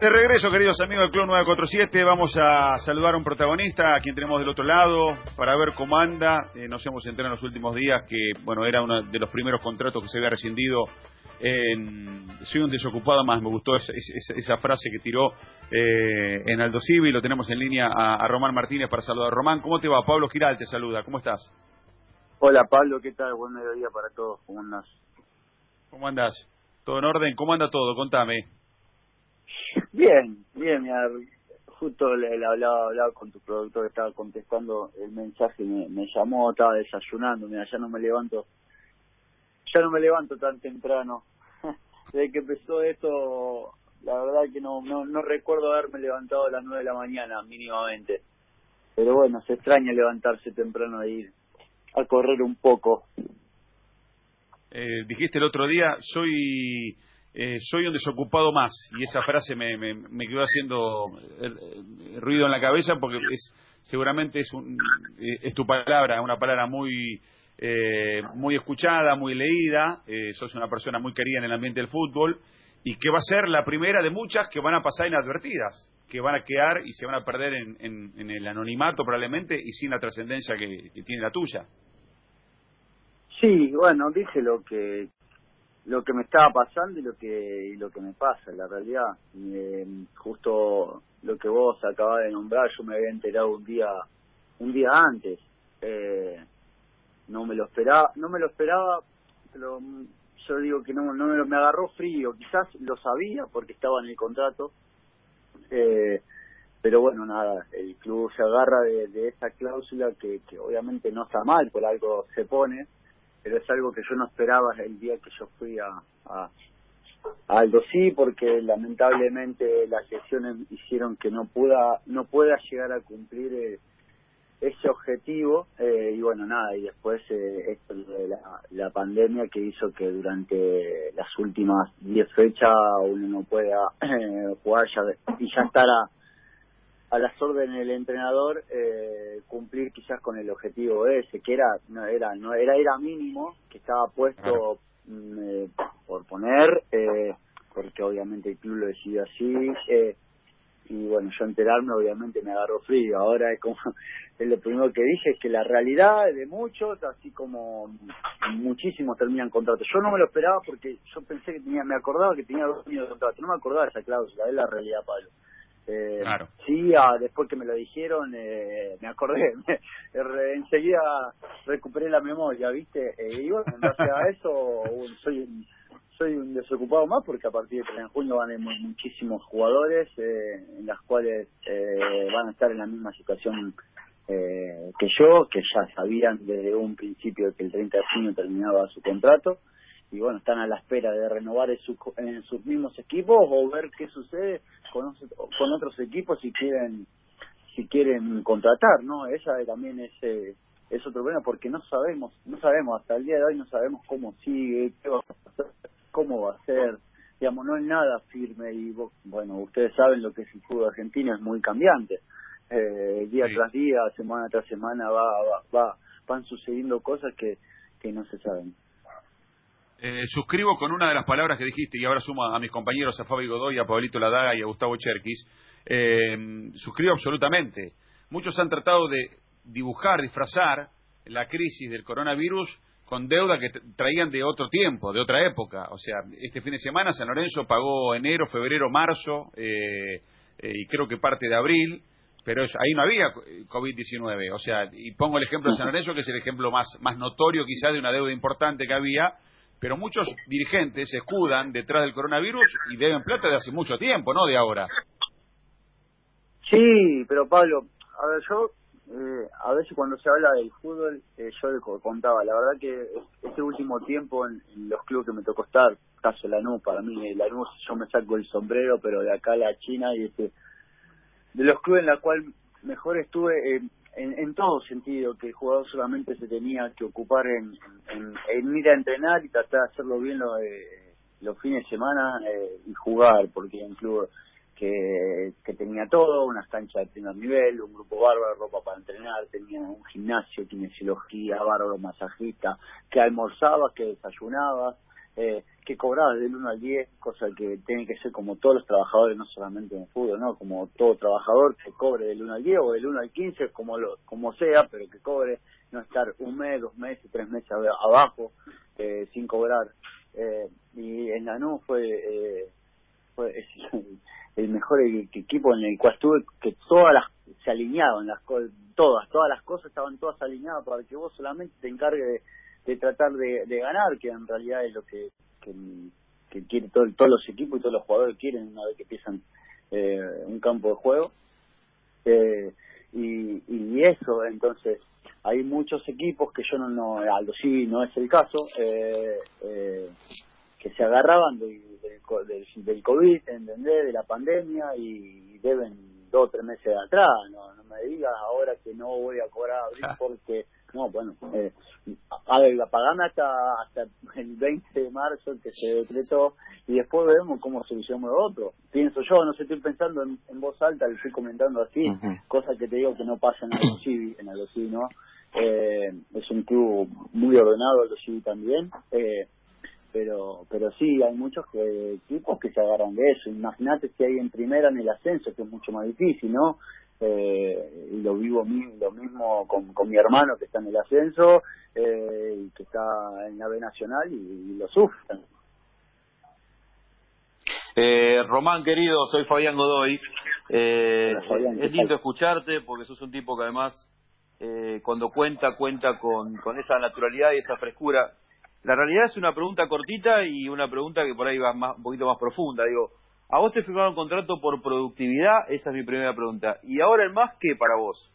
De regreso, queridos amigos del Club 947, vamos a saludar a un protagonista, a quien tenemos del otro lado, para ver cómo anda. Eh, nos hemos enterado en los últimos días que, bueno, era uno de los primeros contratos que se había rescindido en... Soy un desocupado más, me gustó esa, esa, esa frase que tiró eh, en Aldo Civi. Lo tenemos en línea a, a, Román Martínez para saludar. Román, ¿cómo te va? Pablo Giral te saluda, ¿cómo estás? Hola Pablo, ¿qué tal? Buen mediodía para todos, ¿cómo andas? ¿Cómo andas? ¿Todo en orden? ¿Cómo anda todo? Contame. Bien, bien, mira, justo le, hablaba, hablaba con tu productor estaba contestando el mensaje, me, llamó, estaba desayunando, mira, ya no me levanto, ya no me levanto tan temprano. Desde que empezó esto, la verdad que no, no, no recuerdo haberme levantado a las nueve de la mañana, mínimamente. Pero bueno, se extraña levantarse temprano e ir a correr un poco. Eh, dijiste el otro día, soy eh, soy un desocupado más. Y esa frase me, me, me quedó haciendo eh, ruido en la cabeza porque es seguramente es un eh, es tu palabra una palabra muy eh, muy escuchada muy leída. Eh, sos una persona muy querida en el ambiente del fútbol y que va a ser la primera de muchas que van a pasar inadvertidas que van a quedar y se van a perder en, en, en el anonimato probablemente y sin la trascendencia que, que tiene la tuya. Sí, bueno, dije lo que lo que me estaba pasando y lo que y lo que me pasa la realidad. Eh, justo lo que vos acabas de nombrar yo me había enterado un día un día antes. Eh, no me lo esperaba no me lo esperaba pero yo digo que no no me, lo, me agarró frío. Quizás lo sabía porque estaba en el contrato. Eh, pero bueno nada el club se agarra de, de esa cláusula que, que obviamente no está mal por algo se pone pero es algo que yo no esperaba el día que yo fui a, a, a Aldo sí porque lamentablemente las lesiones hicieron que no pueda no pueda llegar a cumplir eh, ese objetivo eh, y bueno nada y después eh, esto de la, la pandemia que hizo que durante las últimas 10 fechas uno no pueda eh, jugar ya y ya estar a las órdenes del entrenador eh, cumplir quizás con el objetivo ese que era no era no era era mínimo que estaba puesto claro. eh, por poner eh, porque obviamente el club lo decidió así eh, y bueno yo enterarme obviamente me agarró frío. Ahora es como es lo primero que dije es que la realidad de muchos así como muchísimos terminan contrato. Yo no me lo esperaba porque yo pensé que tenía me acordaba que tenía dos años de contrato. No me acordaba esa cláusula es la realidad Pablo eh, claro. Sí, ah, después que me lo dijeron, eh, me acordé, me, re, enseguida recuperé la memoria, ¿viste? Eh, y bueno, en base a eso, soy un, soy un desocupado más porque a partir de en junio van a haber muchísimos jugadores eh, en las cuales eh, van a estar en la misma situación eh, que yo, que ya sabían desde un principio que el 30 de junio terminaba su contrato y bueno, están a la espera de renovar en, su, en sus mismos equipos o ver qué sucede con, con otros equipos si quieren si quieren contratar, ¿no? Esa también es eh, es otro problema porque no sabemos, no sabemos hasta el día de hoy no sabemos cómo sigue, qué va a hacer, cómo va a ser, digamos, no es nada firme y bueno, ustedes saben lo que es el fútbol argentino, es muy cambiante. Eh, día sí. tras día, semana tras semana va, va, va van sucediendo cosas que que no se saben. Eh, suscribo con una de las palabras que dijiste y ahora sumo a, mis compañeros, a Fabi Godoy, a Pablito Ladaga y a Gustavo Cherkis. Eh, suscribo absolutamente. Muchos han tratado de dibujar, disfrazar la crisis del coronavirus con deuda que traían de otro tiempo, de otra época. O sea, este fin de semana San Lorenzo pagó enero, febrero, marzo eh, y creo que parte de abril pero ahí no había COVID-19. O sea, y pongo el ejemplo de San Lorenzo, que es el ejemplo más, más notorio quizá de una deuda importante que había, pero muchos dirigentes se escudan detrás del coronavirus y deben plata de hace mucho tiempo, no de ahora. Sí, pero Pablo, a ver, yo eh, a veces cuando se habla del fútbol, eh, yo le contaba, la verdad que este último tiempo en, los clubes que me tocó estar, caso Lanús, para mí Lanús yo me saco el sombrero, pero de acá a la China y este de los clubes en la cual mejor estuve, eh, en, en todo sentido, que el jugador solamente se tenía que ocupar en, ir a entrenar y tratar de hacerlo bien los, eh, los fines de semana eh, y jugar, porque en club que, tenía todo, unas canchas de primer nivel, un grupo bárbaro, ropa para entrenar, tenía un gimnasio, kinesiología, bárbaro, masajista, que almorzabas, que desayunabas, eh, que cobrabas del 1 al 10, cosa que tiene que ser como todos los trabajadores, no solamente en el fútbol, ¿no? Como todo trabajador que cobre del 1 al 10 o del 1 al 15, como, lo, como sea, pero que cobre, no estar un mes, dos meses, tres meses abajo eh, sin cobrar. Eh, y en Lanús fue, eh, fue el, mejor equipo en el cual estuve, que todas las se alineaban, las todas, todas las cosas estaban todas alineadas para que vos solamente te encargues de de tratar de, ganar, que en realidad es lo que, que, que quiere todo, todos los equipos y todos los jugadores quieren una vez que empiezan eh, un campo de juego. Eh, y, y eso, entonces, hay muchos equipos que yo no, no Aldo sí no es el caso, eh, eh, que se agarraban del, del, del COVID, ¿entendés? De la pandemia y deben dos o tres meses atrás, no, no me digas ahora que no voy a cobrar abril porque no, bueno, eh, a ver, pagame hasta, hasta el 20 de marzo que se decretó y después vemos cómo solucionamos lo otro. Pienso yo, no sé, estoy pensando en, voz alta, le estoy comentando así, cosas que te digo que no pasan en el Civi, en el Civi, ¿no? Eh, es un club muy ordenado, el Civi también, eh, pero pero sí, hay muchos que, equipos que se agarran de eso. Imagínate si hay en primera en el ascenso, que es mucho más difícil, ¿no? Eh, y lo vivo lo mismo con, con mi hermano que está en el ascenso eh, y que está en la B Nacional y, lo sufren. Eh, Román, querido, soy Fabián Godoy. Eh, es lindo escucharte porque sos un tipo que además, eh, cuando cuenta, cuenta con, con esa naturalidad y esa frescura. La realidad es una pregunta cortita y una pregunta que por ahí va más, un poquito más profunda. Digo, a vos te firmaron contrato por productividad, esa es mi primera pregunta. ¿Y ahora el más qué para vos?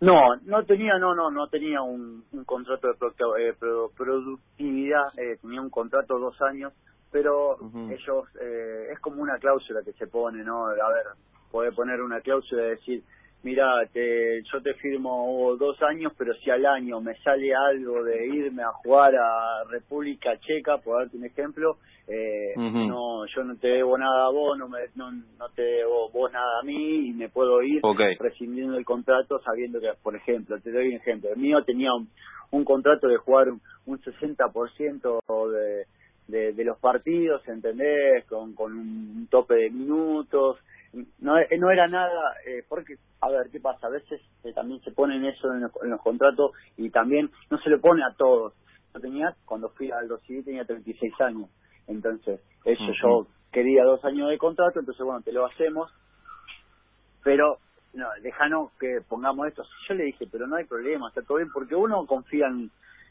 No, no tenía, no, no, no tenía un, contrato de eh, productividad, eh, tenía un contrato de dos años, pero ellos, eh, es como una cláusula que se pone, ¿no? A ver, puede poner una cláusula de decir, mira, te, yo te firmo dos años, pero si al año me sale algo de irme a jugar a República Checa, por darte un ejemplo, eh, no, yo no te debo nada a vos, no, me, no, no te debo vos nada a mí y me puedo ir rescindiendo el contrato sabiendo que, por ejemplo, te doy un ejemplo, el mío tenía un, un contrato de jugar un, un 60% de, de, de los partidos, ¿entendés? Con, con un tope de minutos, no, no era nada, eh, porque, a ver, ¿qué pasa? A veces eh, también se ponen eso en los, contratos y también no se le pone a todos. Yo tenía, cuando fui al civil tenía 36 años, entonces, eso yo quería dos años de contrato, entonces, bueno, te lo hacemos, pero no, déjanos que pongamos esto. Yo le dije, pero no hay problema, está todo bien, porque uno confía en,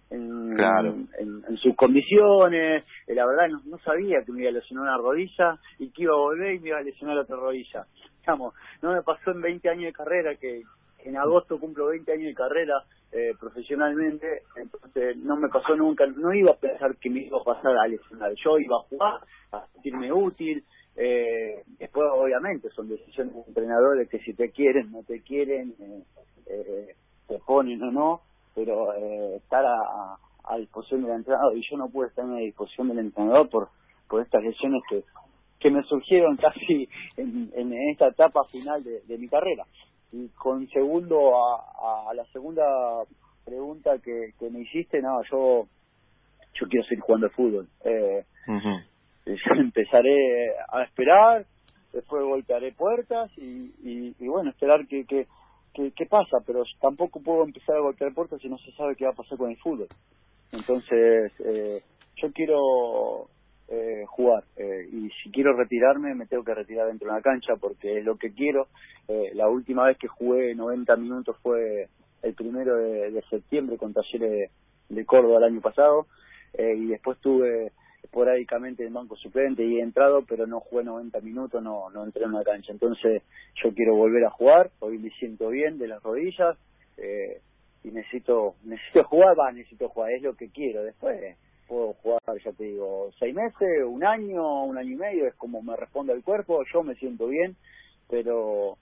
en, en, sus condiciones. Eh, la verdad, no, sabía que me iba a lesionar una rodilla y que iba a volver y me iba a lesionar otra rodilla. Digamos, no me pasó en 20 años de carrera que en agosto cumplo 20 años de carrera eh, profesionalmente, entonces no me pasó nunca, no iba a pensar que me iba a pasar a lesionar, yo iba a jugar, a sentirme útil, eh, después obviamente son decisiones de entrenadores que si te quieren, no te quieren, eh, eh te ponen o no, pero eh, estar a, a, disposición del entrenador y yo no pude estar a disposición del entrenador por por estas lesiones que que me surgieron casi en, en esta etapa final de, de, mi carrera. Y con segundo a, a, la segunda pregunta que, que me hiciste no yo yo quiero seguir jugando al fútbol. Eh, yo empezaré a esperar después golpearé puertas y, y, y bueno esperar que, que qué, pasa, pero tampoco puedo empezar a golpear puertas si no se sabe qué va a pasar con el fútbol. Entonces, eh, yo quiero eh, jugar eh, y si quiero retirarme me tengo que retirar dentro de la cancha porque es lo que quiero. Eh, la última vez que jugué 90 minutos fue el primero de, septiembre con Talleres de, de Córdoba el año pasado eh, y después tuve esporádicamente en banco suplente y he entrado, pero no jugué 90 minutos, no, no entré en la cancha. Entonces yo quiero volver a jugar, hoy me siento bien de las rodillas eh, y necesito necesito jugar, va, necesito jugar, es lo que quiero. Después puedo jugar, ya te digo, seis meses, un año, un año y medio, es como me responde el cuerpo, yo me siento bien, pero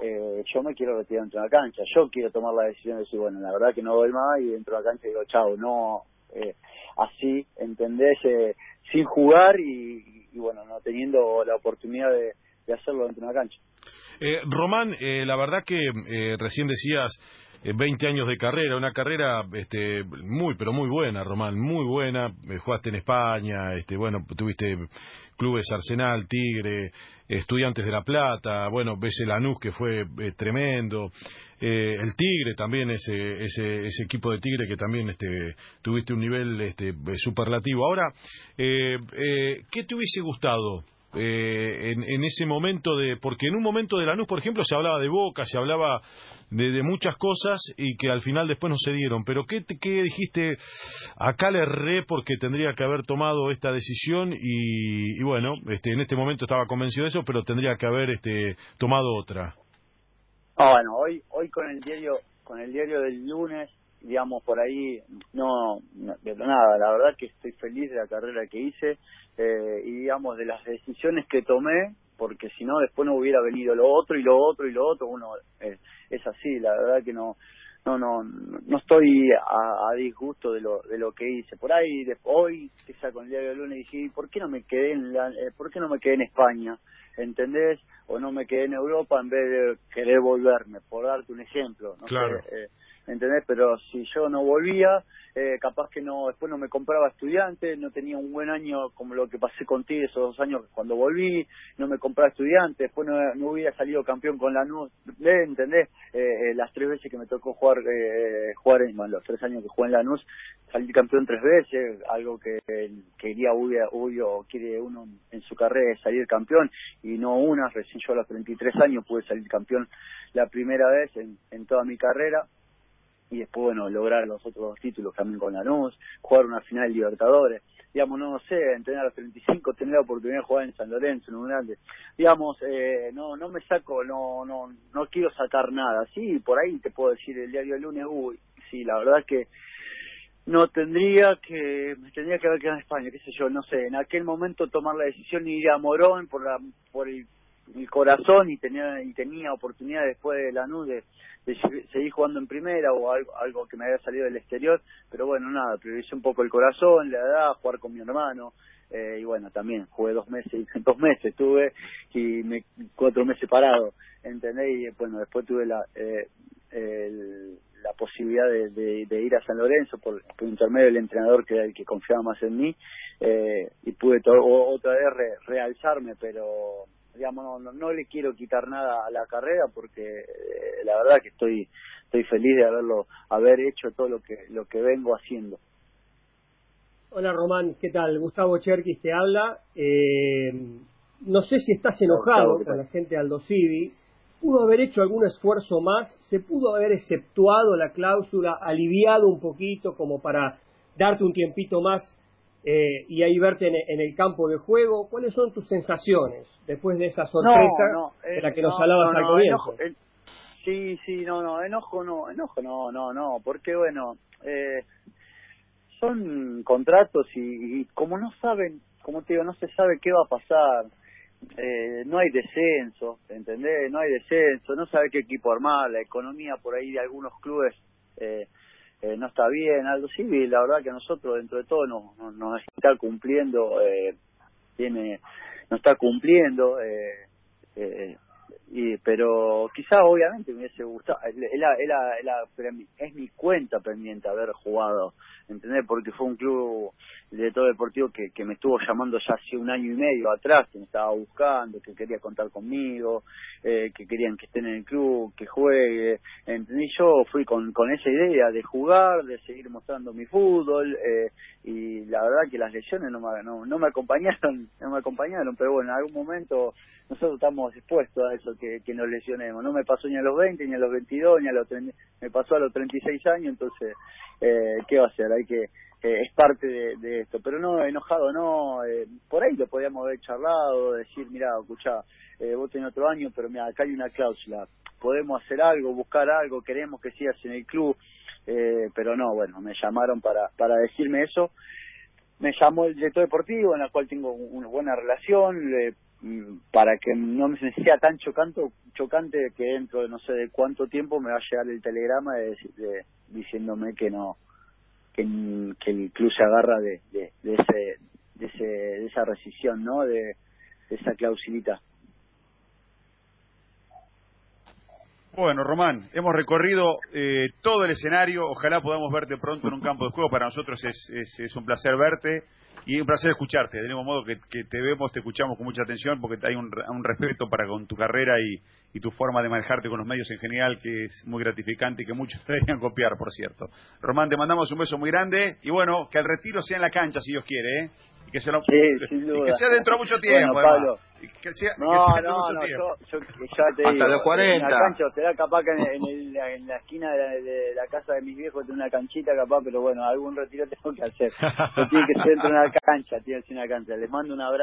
eh, yo me quiero retirar dentro de la cancha, yo quiero tomar la decisión de decir, bueno, la verdad que no doy más y dentro de la cancha digo, chao, no, eh, así, ¿entendés? Eh, sin jugar y, bueno, no teniendo la oportunidad de, hacerlo dentro de una cancha. Eh, Román, eh, la verdad que recién decías 20 años de carrera, una carrera este, muy, pero muy buena, Román, muy buena. jugaste en España, este, bueno, tuviste clubes Arsenal, Tigre, Estudiantes de La Plata, bueno, ves el Anús que fue tremendo. Eh, el Tigre también, ese, ese, ese, equipo de Tigre que también este, tuviste un nivel este, superlativo. Ahora, eh, eh, ¿qué te hubiese gustado eh, en, en, ese momento de porque en un momento de la Lanús por ejemplo se hablaba de Boca se hablaba de, de, muchas cosas y que al final después no se dieron. Pero qué, qué dijiste acá le erré porque tendría que haber tomado esta decisión y, y, bueno este en este momento estaba convencido de eso pero tendría que haber este tomado otra. Ah, bueno, hoy hoy con el diario con el diario del lunes, digamos por ahí no, nada, la verdad que estoy feliz de la carrera que hice eh, y digamos de las decisiones que tomé, porque si no después no hubiera venido lo otro y lo otro y lo otro, uno eh, es así, la verdad que no no no no estoy a, disgusto de lo de lo que hice por ahí de, hoy que con el diario del lunes dije por qué no me quedé en la, eh, por qué no me quedé en España ¿entendés? O no me quedé en Europa en vez de querer volverme, por darte un ejemplo. ¿no? Claro. Eh, ¿entendés? Pero si yo no volvía, eh, capaz que no después no me compraba estudiante, no tenía un buen año como lo que pasé contigo esos dos años cuando volví, no me compraba estudiante, después no, no hubiera salido campeón con la NUS, ¿entendés? Eh, eh, las tres veces que me tocó jugar, eh, jugar en los tres años que jugué en la NUS, salí campeón tres veces, algo que quería obvio, quiere uno en su carrera es salir campeón y no una, recién yo a los 33 años pude salir campeón la primera vez en, en toda mi carrera y después, bueno, lograr los otros dos títulos también con la Lanús, jugar una final de Libertadores, digamos, no, sé, entrenar a los 35, tener la oportunidad de jugar en San Lorenzo, en un grande, digamos, eh, no no me saco, no no no quiero sacar nada, sí, por ahí te puedo decir el diario lunes, uy, sí, la verdad que no tendría que tendría que haber quedado en España qué sé yo no sé en aquel momento tomar la decisión y ir a Morón por la por el, corazón y tenía y tenía oportunidad después de la de seguir jugando en primera o algo, algo que me había salido del exterior, pero bueno, nada, prioricé un poco el corazón, la edad, jugar con mi hermano, eh, y bueno, también jugué dos meses, dos meses estuve y me, cuatro meses parado, ¿entendés? Y bueno, después tuve la, eh, la posibilidad de, de, ir a San Lorenzo por, intermedio del entrenador que era el que confiaba más en mí eh, y pude otra vez realzarme, pero digamos, no, no, le quiero quitar nada a la carrera porque eh, la verdad que estoy estoy feliz de haberlo haber hecho todo lo que lo que vengo haciendo. Hola Román, ¿qué tal? Gustavo Cherkis te habla. Eh, no sé si estás enojado con la gente de Aldo Civi. Pudo haber hecho algún esfuerzo más, se pudo haber exceptuado la cláusula, aliviado un poquito como para darte un tiempito más eh, y ahí verte en, el campo de juego. ¿Cuáles son tus sensaciones después de esa sorpresa de la que nos hablabas al comienzo? sí, sí, no, no, enojo no, enojo no, no, no, porque bueno, eh, son contratos y, como no saben, como te digo, no se sabe qué va a pasar. Eh, no hay descenso, ¿entendés? No hay descenso, no sabe qué equipo armar, la economía por ahí de algunos clubes eh, eh, no está bien, algo civil, la verdad que nosotros dentro de todo nos, nos, está cumpliendo, eh, tiene, nos está cumpliendo, eh, eh, y, pero quizá obviamente me hubiese gustado, es, la, es, la, es mi cuenta pendiente haber jugado, ¿entendés? Porque fue un club de todo deportivo que, que me estuvo llamando ya hace un año y medio atrás, que me estaba buscando, que quería contar conmigo, eh, que querían que esté en el club, que juegue, ¿entendés? Yo fui con, con esa idea de jugar, de seguir mostrando mi fútbol, eh, y la verdad que las lesiones no me, no, no me acompañaron, no me acompañaron, pero bueno, en algún momento nosotros estamos expuestos a eso, que, nos lesionemos. No me pasó ni a los 20, ni a los 22, ni a los me pasó a los 36 años, entonces, eh, ¿qué va a hacer? Hay que, eh, es parte de, esto. Pero no, enojado no, eh, por ahí lo podíamos haber charlado, decir, mira, escuchá, eh, vos tenés otro año, pero mira, acá hay una cláusula, podemos hacer algo, buscar algo, queremos que sigas en el club, eh, pero no, bueno, me llamaron para, para decirme eso. Me llamó el director deportivo, en el cual tengo una buena relación, le para que no me sea tan chocante, chocante que dentro de no sé de cuánto tiempo me va a llegar el telegrama de, diciéndome que no que, el club se agarra de, de, ese de ese de esa rescisión no de, esa clausilita Bueno, Román, hemos recorrido eh, todo el escenario. Ojalá podamos verte pronto en un campo de juego. Para nosotros es, es, es un placer verte y un placer escucharte. De mismo modo que, te vemos, te escuchamos con mucha atención porque hay un, un respeto para con tu carrera y, y, tu forma de manejarte con los medios en general que es muy gratificante y que muchos deberían copiar, por cierto. Román, te mandamos un beso muy grande y bueno, que el retiro sea en la cancha si Dios quiere, ¿eh? Y que, se lo, sí, y que sea dentro de mucho tiempo. Bueno, Pablo, que sea, no, que sea no, mucho no, tiempo. yo, yo ya te Hasta digo, los 40. En la cancha, será capaz que en, en, el, en la esquina de la, de la, casa de mis viejos tiene una canchita capaz, pero bueno, algún retiro tengo que hacer. Pero tiene que ser dentro de una cancha, tiene que ser una cancha. Les mando un abrazo.